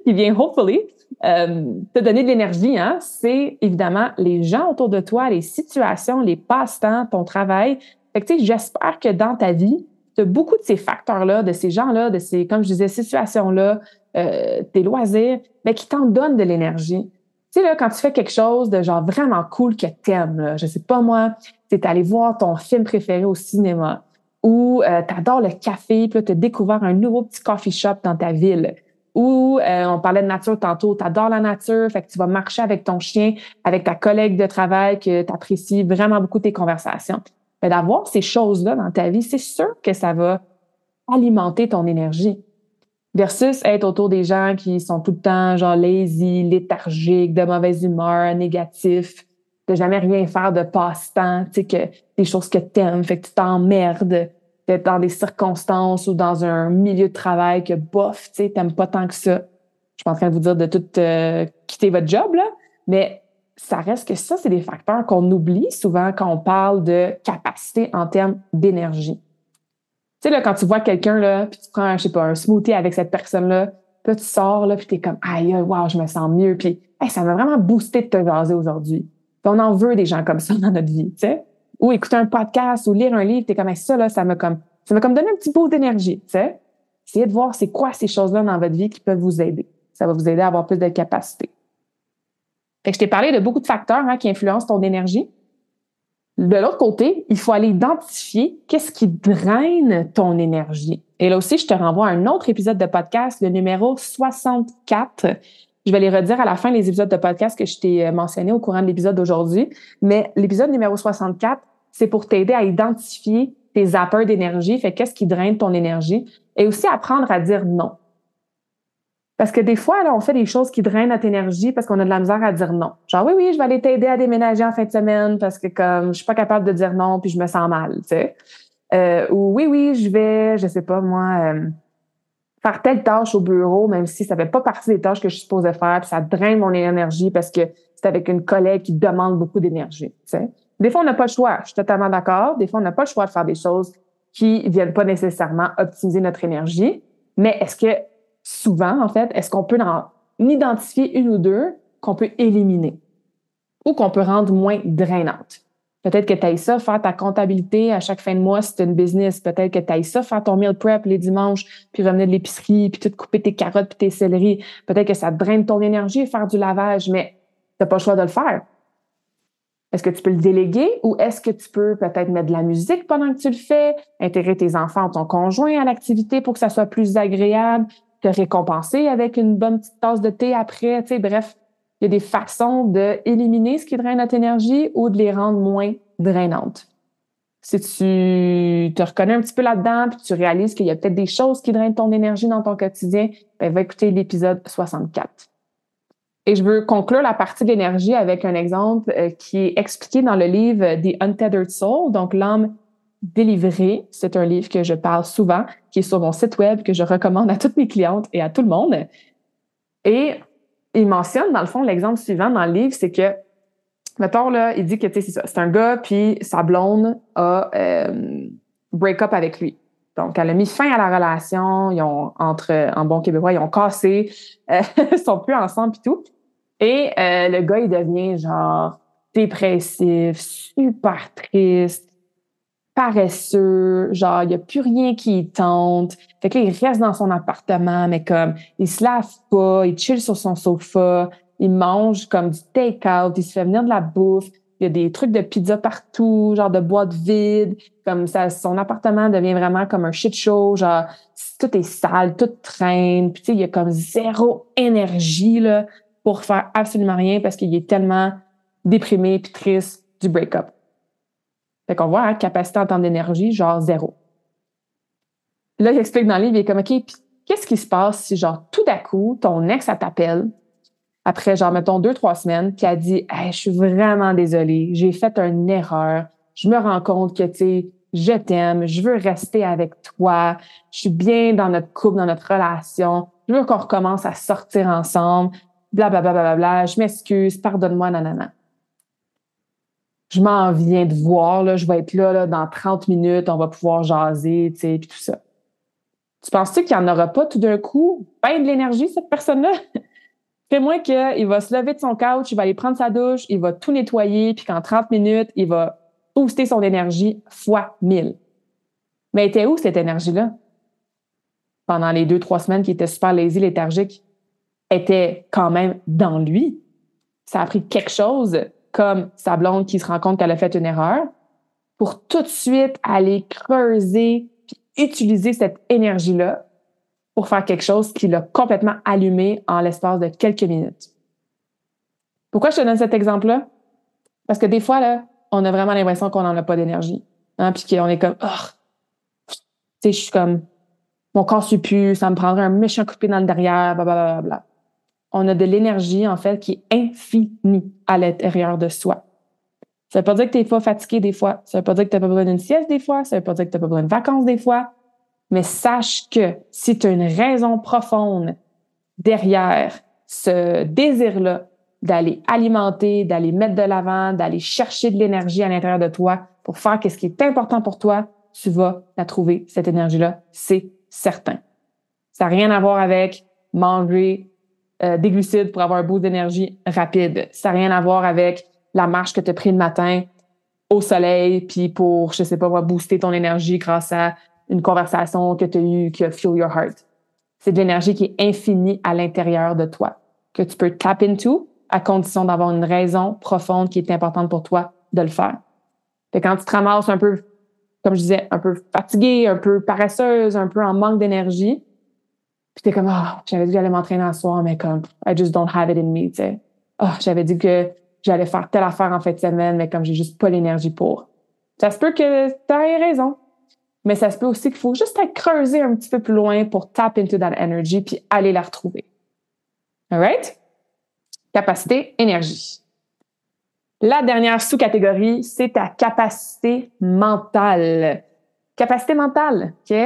Speaker 1: qui vient hopefully te donner de l'énergie, hein, c'est évidemment les gens autour de toi, les situations, les passe-temps, ton travail, que, j'espère que dans ta vie, tu as beaucoup de ces facteurs-là, de ces gens-là, de ces, comme je disais, situations-là, euh, tes loisirs, mais qui t'en donnent de l'énergie. Tu sais, là, quand tu fais quelque chose de genre vraiment cool que t'aimes, là, je sais pas moi, c'est aller voir ton film préféré au cinéma ou euh, tu adores le café, puis tu as découvert un nouveau petit coffee shop dans ta ville. Ou euh, on parlait de nature tantôt, tu adores la nature, fait que tu vas marcher avec ton chien, avec ta collègue de travail que tu apprécies vraiment beaucoup tes conversations d'avoir ces choses-là dans ta vie, c'est sûr que ça va alimenter ton énergie. Versus être autour des gens qui sont tout le temps genre lazy, léthargiques, de mauvaise humeur, négatifs, de jamais rien faire de passe-temps, tu sais, que des choses que t'aimes, fait que tu t'emmerdes d'être dans des circonstances ou dans un milieu de travail que bof, tu sais, t'aimes pas tant que ça. Je suis pas en train de vous dire de tout euh, quitter votre job, là, mais ça reste que ça, c'est des facteurs qu'on oublie souvent quand on parle de capacité en termes d'énergie. Tu sais, là, quand tu vois quelqu'un, là, puis tu prends, je sais pas, un smoothie avec cette personne-là, puis tu sors, là, puis t'es comme, aïe, wow, je me sens mieux, puis ça m'a vraiment boosté de te jaser aujourd'hui. Puis on en veut des gens comme ça dans notre vie, tu sais. Ou écouter un podcast ou lire un livre, t'es comme, ça, là, ça m'a comme, ça m'a comme donné un petit boost d'énergie, tu sais. Essayez de voir c'est quoi ces choses-là dans votre vie qui peuvent vous aider. Ça va vous aider à avoir plus de capacité. Fait que je t'ai parlé de beaucoup de facteurs hein, qui influencent ton énergie. De l'autre côté, il faut aller identifier qu'est-ce qui draine ton énergie. Et là aussi, je te renvoie à un autre épisode de podcast, le numéro 64, Je vais les redire à la fin des épisodes de podcast que je t'ai euh, mentionné au courant de l'épisode d'aujourd'hui. Mais l'épisode numéro 64, c'est pour t'aider à identifier tes zappers d'énergie, fait qu'est-ce qui draine ton énergie, et aussi apprendre à dire non. Parce que des fois, là, on fait des choses qui drainent notre énergie parce qu'on a de la misère à dire non. Genre, oui, oui, je vais aller t'aider à déménager en fin de semaine parce que comme je suis pas capable de dire non puis je me sens mal, tu sais. Euh, ou oui, oui, je vais, je sais pas moi, euh, faire telle tâche au bureau, même si ça fait pas partie des tâches que je suis supposée faire, puis ça draine mon énergie parce que c'est avec une collègue qui demande beaucoup d'énergie, tu sais. Des fois, on n'a pas le choix. Je suis totalement d'accord. Des fois, on n'a pas le choix de faire des choses qui viennent pas nécessairement optimiser notre énergie. Mais est-ce que souvent, en fait, est-ce qu'on peut en identifier une ou deux qu'on peut éliminer ou qu'on peut rendre moins drainante? Peut-être que tu ailles ça, faire ta comptabilité à chaque fin de mois si c'est une business. Peut-être que tu ailles ça, faire ton meal prep les dimanches, puis revenir de l'épicerie, puis tout couper tes carottes puis tes céleris. Peut-être que ça draine ton énergie faire du lavage, mais tu n'as pas le choix de le faire. Est-ce que tu peux le déléguer ou est-ce que tu peux peut-être mettre de la musique pendant que tu le fais, intégrer tes enfants ou ton conjoint à l'activité pour que ça soit plus agréable, te récompenser avec une bonne petite tasse de thé après, tu sais, bref, il y a des façons d'éliminer ce qui draine notre énergie ou de les rendre moins drainantes. Si tu te reconnais un petit peu là-dedans, puis tu réalises qu'il y a peut-être des choses qui drainent ton énergie dans ton quotidien, ben, va écouter l'épisode 64. Et je veux conclure la partie de l'énergie avec un exemple euh, qui est expliqué dans le livre The Untethered Soul, donc l'âme délivrée. C'est un livre que je parle souvent, qui est sur mon site web, que je recommande à toutes mes clientes et à tout le monde. Et il mentionne, dans le fond, l'exemple suivant dans le livre, c'est que, mettons, là, il dit que, c'est ça, c'est un gars, puis sa blonde a euh, break up avec lui. Donc, elle a mis fin à la relation, ils ont, entre, en bon québécois, ils ont cassé, euh, ils sont plus ensemble et tout. Et euh, le gars, il devient genre dépressif, super triste, paresseux, genre, il n'y a plus rien qui tente. Fait que là, il reste dans son appartement, mais comme, il se lave pas, il chill sur son sofa, il mange comme du take-out, il se fait venir de la bouffe, il y a des trucs de pizza partout, genre de boîtes vides, comme ça, son appartement devient vraiment comme un shit show, genre, tout est sale, tout traîne, puis tu sais, il y a comme zéro énergie, là, pour faire absolument rien parce qu'il est tellement déprimé puis triste du break-up. Fait qu'on voit, hein, capacité en temps d'énergie, genre zéro. Là, il explique dans le livre, il est comme, OK, qu'est-ce qui se passe si, genre, tout d'un coup, ton ex, t'appelle, après, genre, mettons, deux, trois semaines, puis elle dit, je suis vraiment désolée, j'ai fait une erreur, je me rends compte que, tu sais, je t'aime, je veux rester avec toi, je suis bien dans notre couple, dans notre relation, je veux qu'on recommence à sortir ensemble, blablabla, bla, bla, bla, je m'excuse, pardonne-moi, nanana. Je m'en viens de voir, là, je vais être là, là dans 30 minutes, on va pouvoir jaser, tu sais, puis tout ça. Tu penses-tu qu'il n'y en aura pas tout d'un coup, ben de l'énergie, cette personne-là? Fais-moi qu'il va se lever de son couch, il va aller prendre sa douche, il va tout nettoyer, puis qu'en 30 minutes, il va booster son énergie fois 1000. Mais était où cette énergie-là? Pendant les deux, trois semaines qu'il était super lazy, léthargique, était quand même dans lui. Ça a pris quelque chose, comme sa blonde qui se rend compte qu'elle a fait une erreur, pour tout de suite aller creuser puis utiliser cette énergie-là pour faire quelque chose qui l'a complètement allumé en l'espace de quelques minutes. Pourquoi je te donne cet exemple-là? Parce que des fois, là, on a vraiment l'impression qu'on n'en a pas d'énergie. Hein, puis qu'on est comme, oh, tu sais, je suis comme, mon corps suit plus, ça me prendrait un méchant coup de pied dans le derrière, blablabla on a de l'énergie, en fait, qui est infinie à l'intérieur de soi. Ça veut pas dire que tu n'es pas fatigué des fois. Ça veut pas dire que tu n'as pas besoin d'une sieste des fois. Ça veut pas dire que tu pas besoin de vacances des fois. Mais sache que si tu as une raison profonde derrière ce désir-là d'aller alimenter, d'aller mettre de l'avant, d'aller chercher de l'énergie à l'intérieur de toi pour faire ce qui est important pour toi, tu vas la trouver, cette énergie-là. C'est certain. Ça n'a rien à voir avec manger euh, des pour avoir un boost d'énergie rapide. Ça n'a rien à voir avec la marche que tu as pris le matin au soleil, puis pour, je sais pas, booster ton énergie grâce à une conversation que tu as eue qui a fuel your heart. C'est de l'énergie qui est infinie à l'intérieur de toi, que tu peux tap into à condition d'avoir une raison profonde qui est importante pour toi de le faire. Fait quand tu te ramasses un peu, comme je disais, un peu fatigué, un peu paresseuse, un peu en manque d'énergie, Puis t'es comme, ah, j'avais dit que j'allais m'entraîner un soir, mais comme, I just don't have it in me, tu sais. Ah, j'avais dit que j'allais faire telle affaire en fin de semaine, mais comme j'ai juste pas l'énergie pour. Ça se peut que t'aies raison. Mais ça se peut aussi qu'il faut juste être creusé un petit peu plus loin pour tap into that energy puis aller la retrouver. All right? Capacité, énergie. La dernière sous-catégorie, c'est ta capacité mentale. Capacité mentale, OK?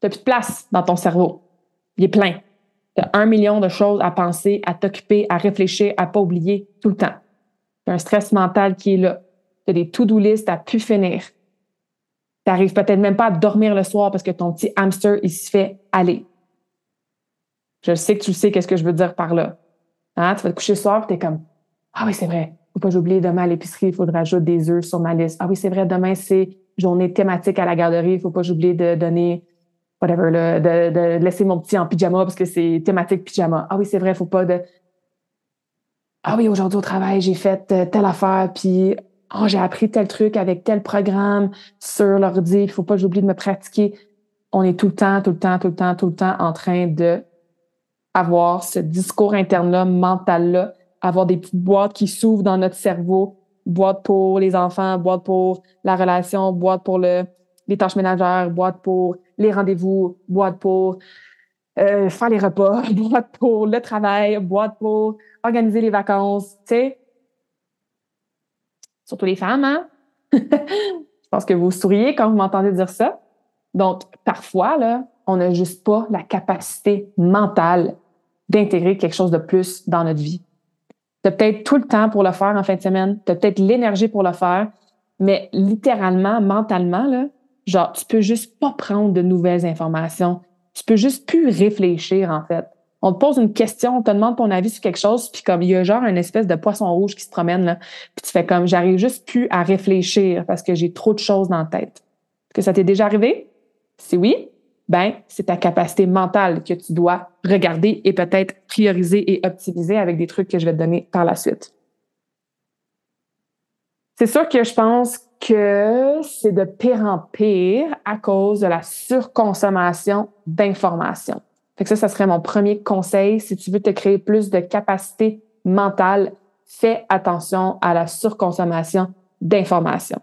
Speaker 1: T'as plus de place dans ton cerveau. Il est plein. T'as un million de choses à penser, à t'occuper, à réfléchir, à pas oublier tout le temps. T'as un stress mental qui est là. T'as des to-do list à pu finir. T'arrives peut-être même pas à dormir le soir parce que ton petit hamster, il se fait aller. Je sais que tu sais qu'est-ce que je veux dire par là. Hein? Tu vas te coucher le soir et es comme, ah oui, c'est vrai. Faut pas j'oublie demain à l'épicerie, il faudra ajouter des œufs sur ma liste. Ah oui, c'est vrai, demain, c'est journée thématique à la garderie. Il faut pas j'oublie de donner whatever, là, de, de, laisser mon petit en pyjama parce que c'est thématique pyjama. Ah oui, c'est vrai, faut pas de. Ah oui, aujourd'hui au travail, j'ai fait euh, telle affaire, puis oh, j'ai appris tel truc avec tel programme sur l'ordi, il faut pas que j'oublie de me pratiquer. On est tout le temps, tout le temps, tout le temps, tout le temps en train de avoir ce discours interne-là, mental-là, avoir des petites boîtes qui s'ouvrent dans notre cerveau, boîte pour les enfants, boîte pour la relation, boîte pour le, les tâches ménagères, boîte pour les rendez-vous, boîte pour euh, faire les repas, boîte pour le travail, boîte pour organiser les vacances, tu sais. Surtout les femmes, hein? Je pense que vous souriez quand vous m'entendez dire ça. Donc, parfois, là, on n'a juste pas la capacité mentale d'intégrer quelque chose de plus dans notre vie. Tu as peut-être tout le temps pour le faire en fin de semaine, tu as peut-être l'énergie pour le faire, mais littéralement, mentalement, là, genre, tu peux juste pas prendre de nouvelles informations. Tu peux juste plus réfléchir, en fait. On te pose une question, on te demande ton avis sur quelque chose, puis comme il y a genre une espèce de poisson rouge qui se promène, là, puis tu fais comme, j'arrive juste plus à réfléchir parce que j'ai trop de choses dans la tête. Est-ce que ça t'est déjà arrivé? Si oui, ben, c'est ta capacité mentale que tu dois regarder et peut-être prioriser et optimiser avec des trucs que je vais te donner par la suite. C'est sûr que je pense que c'est de pire en pire à cause de la surconsommation d'informations. Fait que ça, ça serait mon premier conseil. Si tu veux te créer plus de capacité mentale, fais attention à la surconsommation d'informations.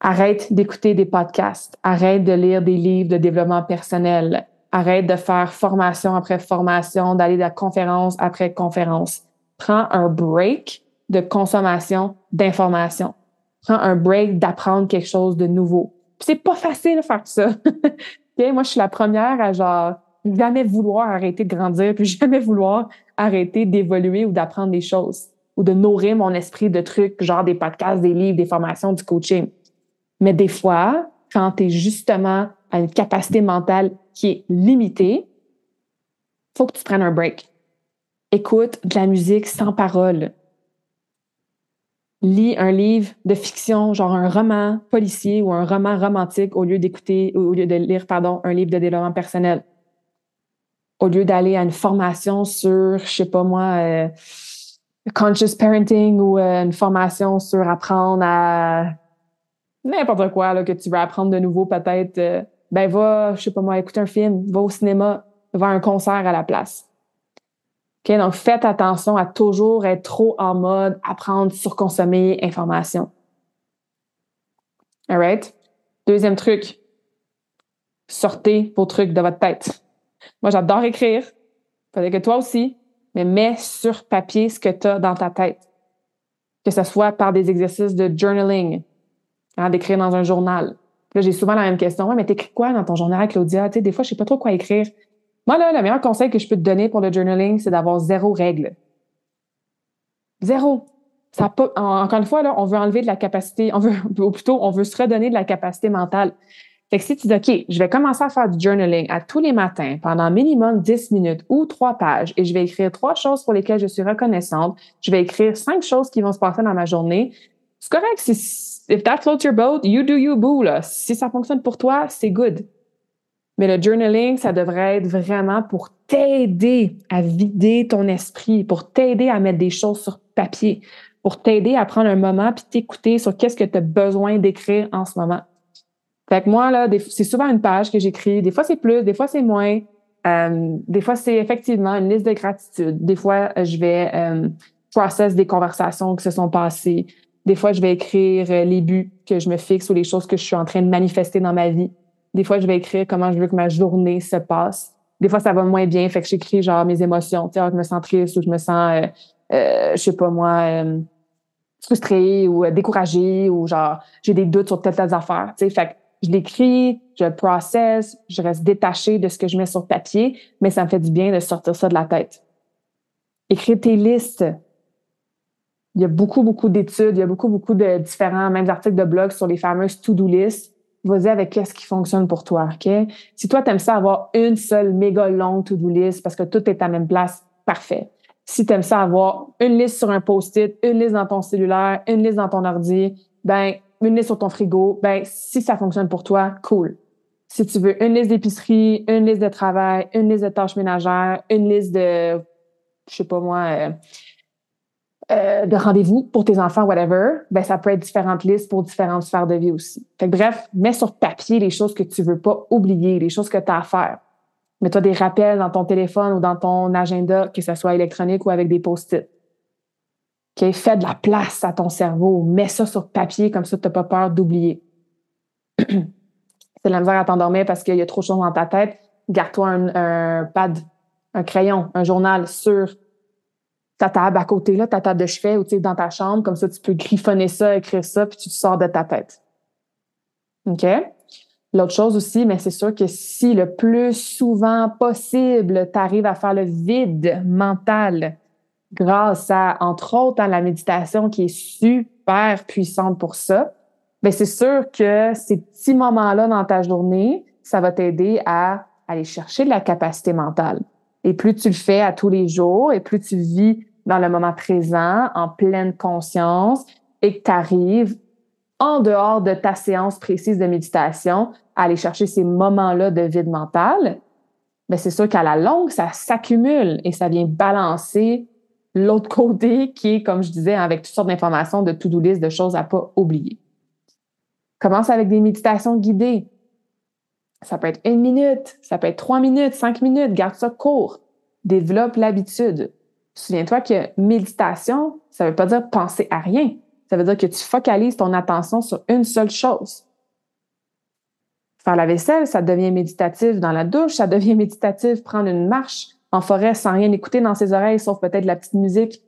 Speaker 1: Arrête d'écouter des podcasts. Arrête de lire des livres de développement personnel. Arrête de faire formation après formation, d'aller de conférence après conférence. Prends un break de consommation d'informations. Prends un break d'apprendre quelque chose de nouveau. C'est pas facile de faire ça. moi, je suis la première à genre jamais vouloir arrêter de grandir, puis jamais vouloir arrêter d'évoluer ou d'apprendre des choses ou de nourrir mon esprit de trucs, genre des podcasts, des livres, des formations, du coaching. Mais des fois, quand tu es justement à une capacité mentale qui est limitée, faut que tu prennes un break. Écoute de la musique sans parole lis un livre de fiction, genre un roman policier ou un roman romantique au lieu d'écouter, au lieu de lire, pardon, un livre de développement personnel. Au lieu d'aller à une formation sur, je sais pas moi, euh, conscious parenting ou euh, une formation sur apprendre à n'importe quoi là, que tu veux apprendre de nouveau peut-être, euh, ben va, je sais pas moi, écouter un film, va au cinéma, va à un concert à la place. Donc, faites attention à toujours être trop en mode apprendre, surconsommer information. All right? Deuxième truc, sortez vos trucs de votre tête. Moi, j'adore écrire. Peut-être que toi aussi, mais mets sur papier ce que tu as dans ta tête. Que ce soit par des exercices de journaling, hein, d'écrire dans un journal. Là, j'ai souvent la même question. Ouais, mais t'écris quoi dans ton journal, Claudia? Tu sais, des fois, je sais pas trop quoi écrire. Moi, là, le meilleur conseil que je peux te donner pour le journaling, c'est d'avoir zéro règle. Zéro. Ça pas, encore une fois, là, on veut enlever de la capacité, on veut, ou plutôt, on veut se redonner de la capacité mentale. Fait que si tu dis, OK, je vais commencer à faire du journaling à tous les matins pendant minimum 10 minutes ou trois pages et je vais écrire trois choses pour lesquelles je suis reconnaissante. Je vais écrire cinq choses qui vont se passer dans ma journée. C'est correct. Si, if that floats your boat, you do you, boo. Si ça fonctionne pour toi, c'est good. Mais le journaling, ça devrait être vraiment pour t'aider à vider ton esprit, pour t'aider à mettre des choses sur papier, pour t'aider à prendre un moment puis t'écouter sur qu'est-ce que tu as besoin d'écrire en ce moment. Fait que moi, là, c'est souvent une page que j'écris. Des fois, c'est plus, des fois, c'est moins. Euh, des fois, c'est effectivement une liste de gratitude. Des fois, je vais euh, process des conversations qui se sont passées. Des fois, je vais écrire euh, les buts que je me fixe ou les choses que je suis en train de manifester dans ma vie. Des fois, je vais écrire comment je veux que ma journée se passe. Des fois, ça va moins bien, fait que j'écris genre mes émotions. Tu sais, je me sens triste ou je me sens, euh, euh, je sais pas moi, euh, frustrée ou découragée ou genre j'ai des doutes sur telle telle affaire. Tu sais, fait que je l'écris, je le process, je reste détachée de ce que je mets sur papier, mais ça me fait du bien de sortir ça de la tête. Écrire tes listes. Il y a beaucoup, beaucoup d'études, il y a beaucoup, beaucoup de différents, même articles de blog sur les fameuses to-do lists. Vas-y avec qu'est-ce qui fonctionne pour toi, OK? Si toi, t'aimes ça avoir une seule méga longue to-do list parce que tout est à la même place, parfait. Si t'aimes ça avoir une liste sur un post-it, une liste dans ton cellulaire, une liste dans ton ordi, ben une liste sur ton frigo, ben si ça fonctionne pour toi, cool. Si tu veux une liste d'épicerie, une liste de travail, une liste de tâches ménagères, une liste de, je sais pas moi, euh, euh, de rendez-vous pour tes enfants, whatever, ben ça peut être différentes listes pour différentes sphères de vie aussi. Fait que bref, mets sur papier les choses que tu veux pas oublier, les choses que tu as à faire. Mets-toi des rappels dans ton téléphone ou dans ton agenda, que ce soit électronique ou avec des post-it. Okay? Fais de la place à ton cerveau. Mets ça sur papier, comme ça, tu n'as pas peur d'oublier. C'est de la misère à t'endormir parce qu'il y a trop de choses dans ta tête. Garde-toi un, pad, un crayon, un journal sur ta table à côté, là, ta table de chevet ou dans ta chambre. Comme ça, tu peux griffonner ça, écrire ça, puis tu te sors de ta tête. OK? L'autre chose aussi, mais c'est sûr que si le plus souvent possible, tu arrives à faire le vide mental grâce à, entre autres, à la méditation qui est super puissante pour ça, bien, c'est sûr que ces petits moments-là dans ta journée, ça va t'aider à aller chercher de la capacité mentale. Et plus tu le fais à tous les jours, et plus tu vis dans le moment présent, en pleine conscience, et que tu arrives en dehors de ta séance précise de méditation à aller chercher ces moments-là de vide mental, mais c'est sûr qu'à la longue, ça s'accumule et ça vient balancer l'autre côté qui est, comme je disais, avec toutes sortes d'informations, de to-do list, de choses à pas oublier. Commence avec des méditations guidées. Ça peut être une minute, ça peut être trois minutes, cinq minutes, garde ça court. Développe l'habitude. Souviens-toi que méditation, ça ne veut pas dire penser à rien. Ça veut dire que tu focalises ton attention sur une seule chose. Faire la vaisselle, ça devient méditatif dans la douche, ça devient méditatif prendre une marche, en forêt sans rien écouter dans ses oreilles, sauf peut-être la petite musique,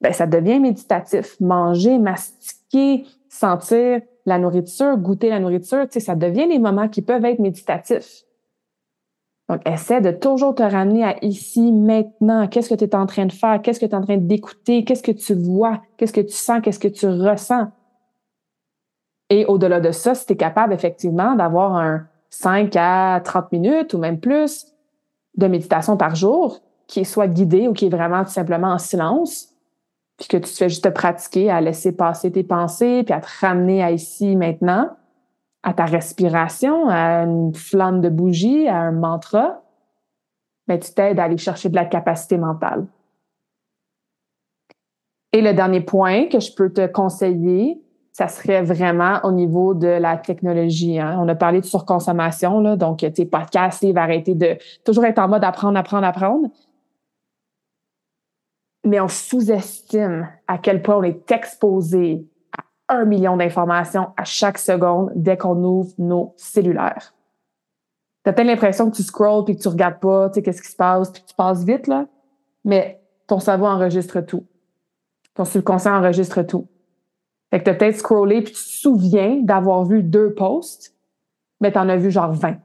Speaker 1: ben, ça devient méditatif. Manger, mastiquer, sentir la nourriture, goûter la nourriture, tu ça devient des moments qui peuvent être méditatifs. Donc, essaie de toujours te ramener à ici, maintenant. Qu'est-ce que tu es en train de faire? Qu'est-ce que tu es en train d'écouter? Qu'est-ce que tu vois? Qu'est-ce que tu sens? Qu'est-ce que tu ressens? Et au-delà de ça, si tu es capable effectivement d'avoir un 5 à 30 minutes ou même plus de méditation par jour qui soit guidée ou qui est vraiment tout simplement en silence, puis que tu te fais juste te pratiquer à laisser passer tes pensées, puis à te ramener à ici maintenant, à ta respiration, à une flamme de bougie, à un mantra, mais ben, tu t'aides à aller chercher de la capacité mentale. Et le dernier point que je peux te conseiller, ça serait vraiment au niveau de la technologie. Hein. On a parlé de surconsommation, là, donc tes podcasts, va arrêter de toujours être en mode apprendre, apprendre, apprendre. Mais on sous-estime à quel point on est exposé à un million d'informations à chaque seconde dès qu'on ouvre nos cellulaires. Tu as peut-être l'impression que tu scrolls puis que tu regardes pas, tu sais, qu'est-ce qui se passe, puis que tu passes vite, là. Mais ton cerveau enregistre tout. Ton subconscient enregistre tout. Fait que tu as peut-être scrollé puis tu te souviens d'avoir vu deux posts, mais tu en as vu genre 20.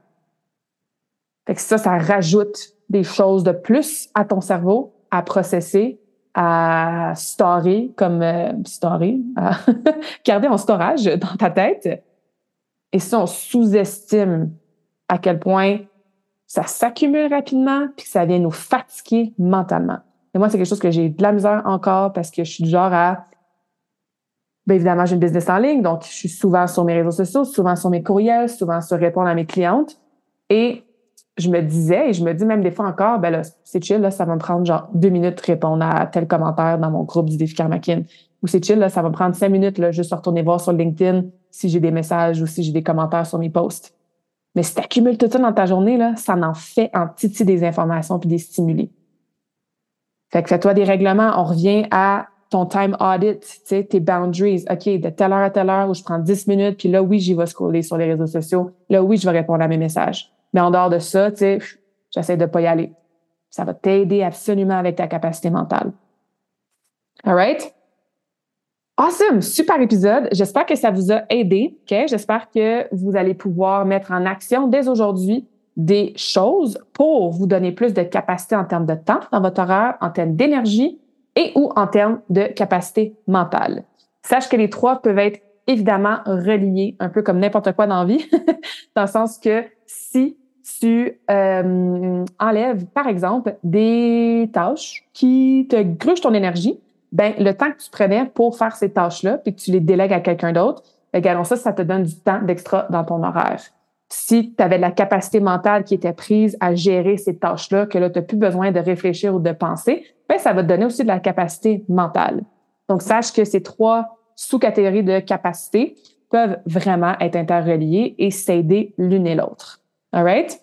Speaker 1: Fait que ça, ça rajoute des choses de plus à ton cerveau à processer, à storer comme euh, storer, à garder en storage dans ta tête. Et ça, on sous-estime à quel point ça s'accumule rapidement puis que ça vient nous fatiguer mentalement. Et moi, c'est quelque chose que j'ai de la misère encore parce que je suis du genre à Bien évidemment, j'ai une business en ligne, donc je suis souvent sur mes réseaux sociaux, souvent sur mes courriels, souvent sur répondre à mes clientes. Et je me disais, et je me dis même des fois encore, ben là, c'est chill, là, ça va me prendre genre deux minutes de répondre à tel commentaire dans mon groupe du défi Karmakin. ou c'est chill, là, ça va prendre cinq minutes, là, juste retourner voir sur LinkedIn si j'ai des messages ou si j'ai des commentaires sur mes posts. Mais si tu accumules tout ça dans ta journée, là, ça en fait en titi des informations puis des stimuli. Fait que fais-toi des règlements. On revient à ton time audit, tu sais, tes boundaries. OK, de telle heure à telle heure où je prends 10 minutes, puis là, oui, j'y vais scroller sur les réseaux sociaux. Là, oui, je vais répondre à mes messages. Mais en dehors de ça, tu sais, j'essaie de pas y aller. Ça va t'aider absolument avec ta capacité mentale. All right? Awesome! Super épisode. J'espère que ça vous a aidé. OK? J'espère que vous allez pouvoir mettre en action dès aujourd'hui des choses pour vous donner plus de capacité en termes de temps dans votre horaire, en termes d'énergie et ou en termes de capacité mentale. Sache que les trois peuvent être évidemment reliés, un peu comme n'importe quoi dans la vie, dans le sens que si tu euh, enlèves, par exemple, des tâches qui te gruchent ton énergie, ben le temps que tu prenais pour faire ces tâches-là, puis que tu les délègues à quelqu'un d'autre, ben, ça, ça te donne du temps d'extra dans ton horaire. Si tu avais la capacité mentale qui était prise à gérer ces tâches-là, que là, tu n'as plus besoin de réfléchir ou de penser, ben, ça va te donner aussi de la capacité mentale. Donc, sache que ces trois sous-catégories de capacité peuvent vraiment être interreliées et s'aider l'une et l'autre. All right?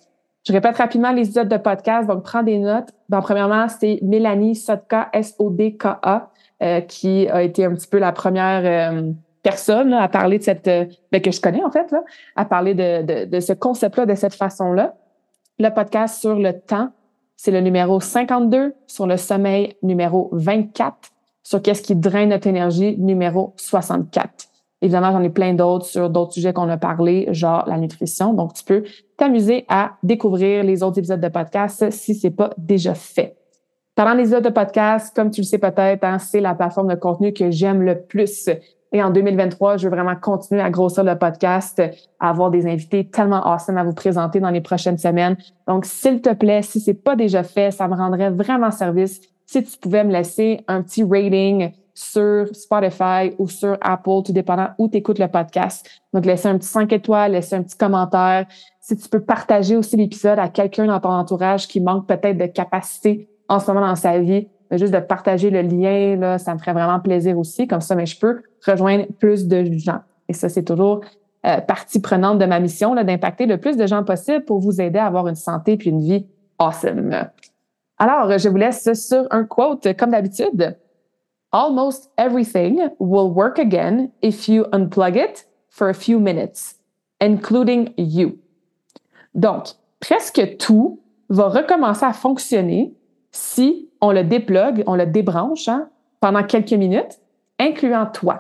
Speaker 1: Je répète rapidement les épisodes de podcast, donc prends des notes. Bon, premièrement, c'est Mélanie Sodka, S-O-D-K-A. Euh, qui a été un petit peu la première euh, personne à parler de cette, euh, ben, que je connais en fait, là, à parler de, de, de ce concept-là de cette façon-là. Le podcast sur le temps, c'est le numéro 52, sur le sommeil, numéro 24, sur qu'est-ce qui draine notre énergie, numéro 64. Évidemment, j'en ai plein d'autres sur d'autres sujets qu'on a parlé, genre la nutrition. Donc, tu peux t'amuser à découvrir les autres épisodes de podcast si c'est pas déjà fait. Pendant les autres de podcast, comme tu le sais peut-être, hein, c'est la plateforme de contenu que j'aime le plus. Et en 2023, je veux vraiment continuer à grossir le podcast, à avoir des invités tellement awesome à vous présenter dans les prochaines semaines. Donc, s'il te plaît, si c'est pas déjà fait, ça me rendrait vraiment service si tu pouvais me laisser un petit rating sur Spotify ou sur Apple, tout dépendant où tu écoutes le podcast. Donc, laisser un petit 5 étoiles, laisser un petit commentaire. Si tu peux partager aussi l'épisode à quelqu'un dans ton entourage qui manque peut-être de capacité en ce moment dans sa vie, juste de partager le lien, ça me ferait vraiment plaisir aussi. Comme ça, mais je peux rejoindre plus de gens. Et ça, c'est toujours euh, partie prenante de ma mission, d'impacter le plus de gens possible pour vous aider à avoir une santé puis une vie awesome. Alors, je vous laisse sur un quote, comme d'habitude. Almost everything will work again if you unplug it for a few minutes, including you. Donc, presque tout va recommencer à fonctionner si on le déplugue, on le débranche hein, pendant quelques minutes, incluant toi.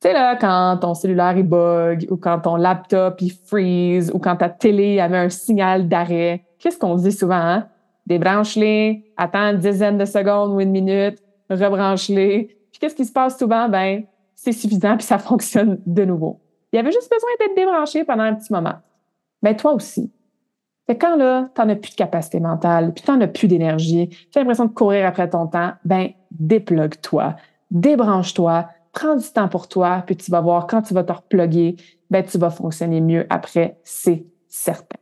Speaker 1: Tu sais, là, quand ton cellulaire il bug, ou quand ton laptop il freeze, ou quand ta télé avait un signal d'arrêt, qu'est-ce qu'on dit souvent? Hein? Débranche-les, attends une dizaine de secondes ou une minute, rebranche-les. Puis qu'est-ce qui se passe souvent? Ben, c'est suffisant, puis ça fonctionne de nouveau. Il y avait juste besoin d'être débranché pendant un petit moment. Mais toi aussi, fait quand là, tu n'as plus de capacité mentale, puis tu n'as plus d'énergie, tu as l'impression de courir après ton temps, ben déplugue-toi, débranche-toi, prends du temps pour toi, puis tu vas voir quand tu vas te repluguer, ben tu vas fonctionner mieux après, c'est certain.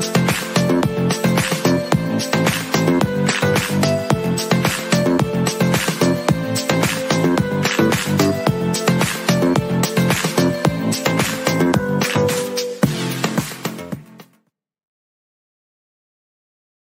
Speaker 2: Thank you.